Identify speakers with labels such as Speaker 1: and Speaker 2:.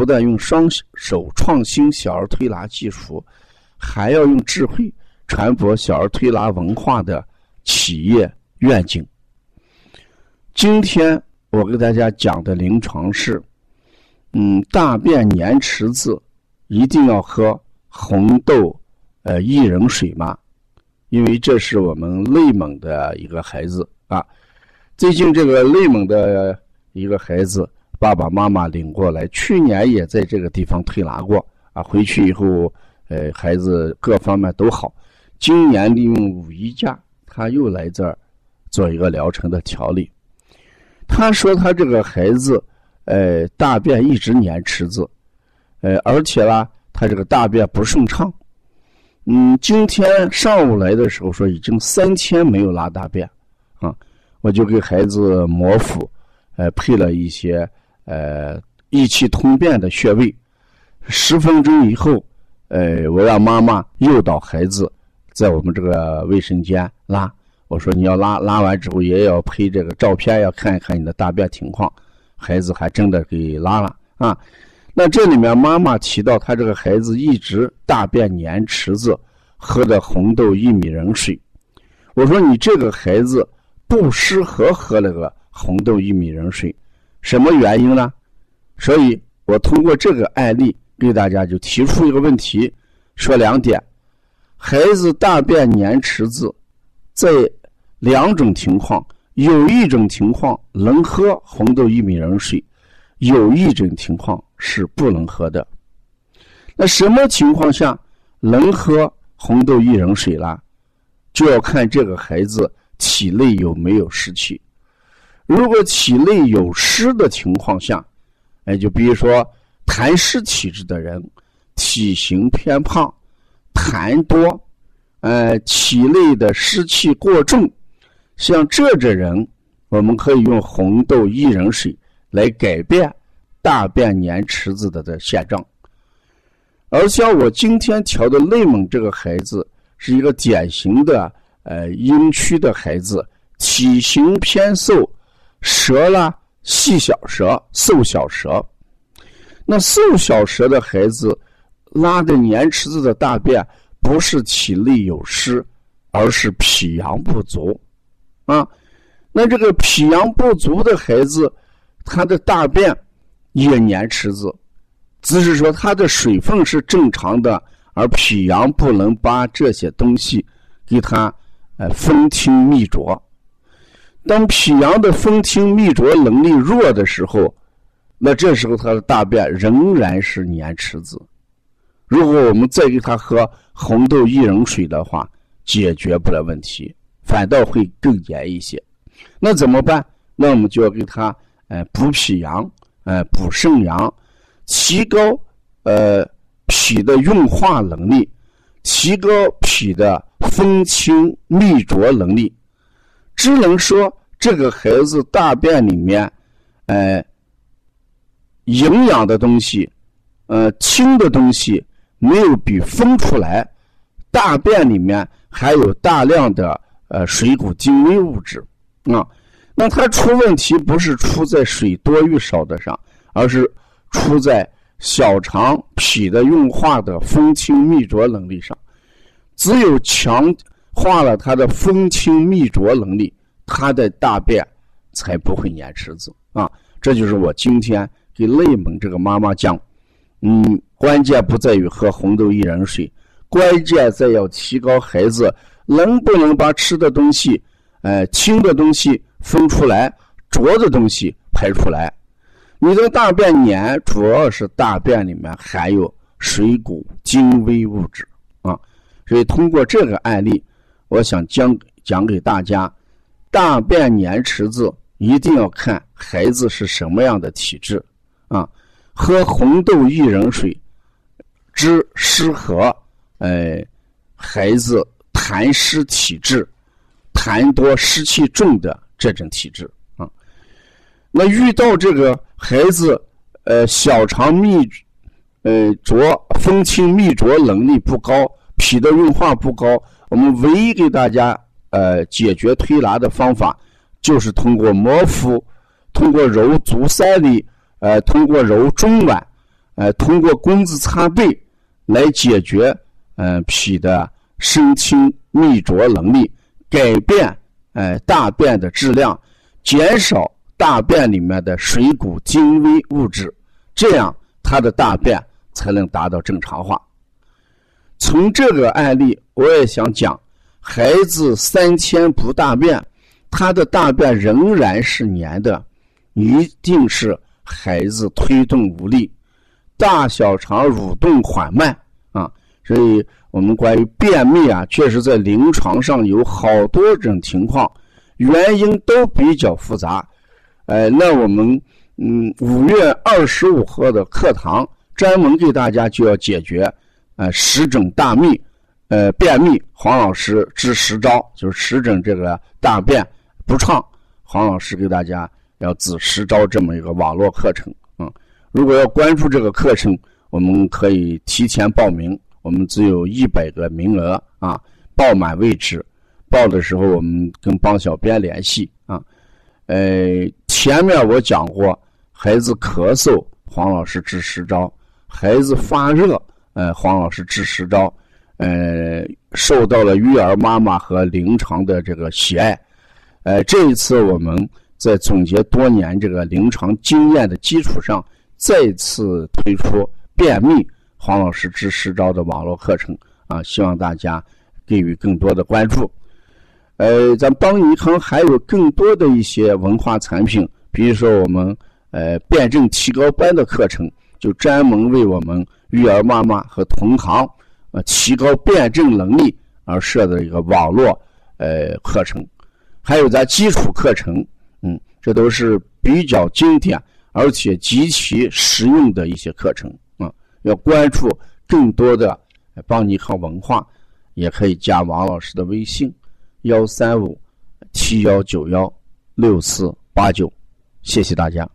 Speaker 1: 不但用双手创新小儿推拿技术，还要用智慧传播小儿推拿文化的企业愿景。今天我给大家讲的临床是，嗯，大便黏池子一定要喝红豆呃薏仁水吗？因为这是我们内蒙的一个孩子啊，最近这个内蒙的一个孩子。爸爸妈妈领过来，去年也在这个地方推拿过啊。回去以后，呃，孩子各方面都好。今年利用五一假，他又来这儿做一个疗程的调理。他说他这个孩子，呃，大便一直粘池子，呃，而且啦，他这个大便不顺畅。嗯，今天上午来的时候说已经三天没有拉大便啊，我就给孩子摩腹，呃，配了一些。呃，益气通便的穴位，十分钟以后，呃，我让妈妈诱导孩子在我们这个卫生间拉。我说你要拉，拉完之后也要拍这个照片，要看一看你的大便情况。孩子还真的给拉了啊。那这里面妈妈提到，他这个孩子一直大便粘池子，喝的红豆薏米仁水。我说你这个孩子不适合喝那个红豆薏米仁水。什么原因呢？所以我通过这个案例给大家就提出一个问题，说两点：孩子大便粘池子，在两种情况，有一种情况能喝红豆薏米仁水，有一种情况是不能喝的。那什么情况下能喝红豆薏仁水啦？就要看这个孩子体内有没有湿气。如果体内有湿的情况下，哎，就比如说痰湿体质的人，体型偏胖，痰多，呃，体内的湿气过重，像这种人，我们可以用红豆薏仁水来改变大便粘池子的的现状。而像我今天调的内蒙这个孩子，是一个典型的呃阴虚的孩子，体型偏瘦。舌啦，细小舌，瘦小舌。那瘦小舌的孩子拉的粘池子的大便，不是体内有湿，而是脾阳不足啊。那这个脾阳不足的孩子，他的大便也粘池子，只是说他的水分是正常的，而脾阳不能把这些东西给他呃分清泌浊。当脾阳的分清泌浊能力弱的时候，那这时候他的大便仍然是粘池子。如果我们再给他喝红豆薏仁水的话，解决不了问题，反倒会更粘一些。那怎么办？那我们就要给他，呃，补脾阳，呃，补肾阳，提高呃脾的运化能力，提高脾的分清泌浊能力。只能说这个孩子大便里面，呃，营养的东西，呃，清的东西没有比分出来，大便里面还有大量的呃水谷精微物质啊。那它出问题不是出在水多与少的上，而是出在小肠脾的运化的风清秘浊能力上。只有强。化了他的风清秘浊能力，他的大便才不会粘池子啊！这就是我今天给内蒙这个妈妈讲，嗯，关键不在于喝红豆薏仁水，关键在要提高孩子能不能把吃的东西、呃清的东西分出来，浊的东西排出来。你的大便粘，主要是大便里面含有水谷精微物质啊。所以通过这个案例，我想讲讲给大家，大便粘池子一定要看孩子是什么样的体质啊。喝红豆薏仁水，只适合呃孩子痰湿体质、痰多湿气重的这种体质啊。那遇到这个孩子呃小肠泌呃浊、风清泌浊能力不高、脾的运化不高，我们唯一给大家呃解决推拿的方法，就是通过摩腹，通过揉足三里。呃，通过揉中脘，呃，通过弓子擦背来解决，呃，脾的生清泌浊能力，改变，呃，大便的质量，减少大便里面的水谷精微物质，这样他的大便才能达到正常化。从这个案例，我也想讲，孩子三天不大便，他的大便仍然是黏的，一定是。孩子推动无力，大小肠蠕动缓慢啊，所以我们关于便秘啊，确实在临床上有好多种情况，原因都比较复杂。呃，那我们嗯五月二十五号的课堂专门给大家就要解决呃十种大秘，呃便秘，黄老师支十招，就是十种这个大便不畅，黄老师给大家。要自实招这么一个网络课程，嗯，如果要关注这个课程，我们可以提前报名，我们只有一百个名额啊，报满为止。报的时候我们跟帮小编联系啊。呃，前面我讲过，孩子咳嗽，黄老师治十招；孩子发热，呃，黄老师治十招。呃，受到了育儿妈妈和临床的这个喜爱。呃，这一次我们。在总结多年这个临床经验的基础上，再次推出便秘黄老师治十招的网络课程啊，希望大家给予更多的关注。呃，咱邦尼康还有更多的一些文化产品，比如说我们呃辩证提高班的课程，就专门为我们育儿妈妈和同行呃提高辩证能力而设的一个网络呃课程，还有咱基础课程。嗯，这都是比较经典而且极其实用的一些课程啊。要关注更多的邦尼康文化，也可以加王老师的微信：幺三五七幺九幺六四八九。谢谢大家。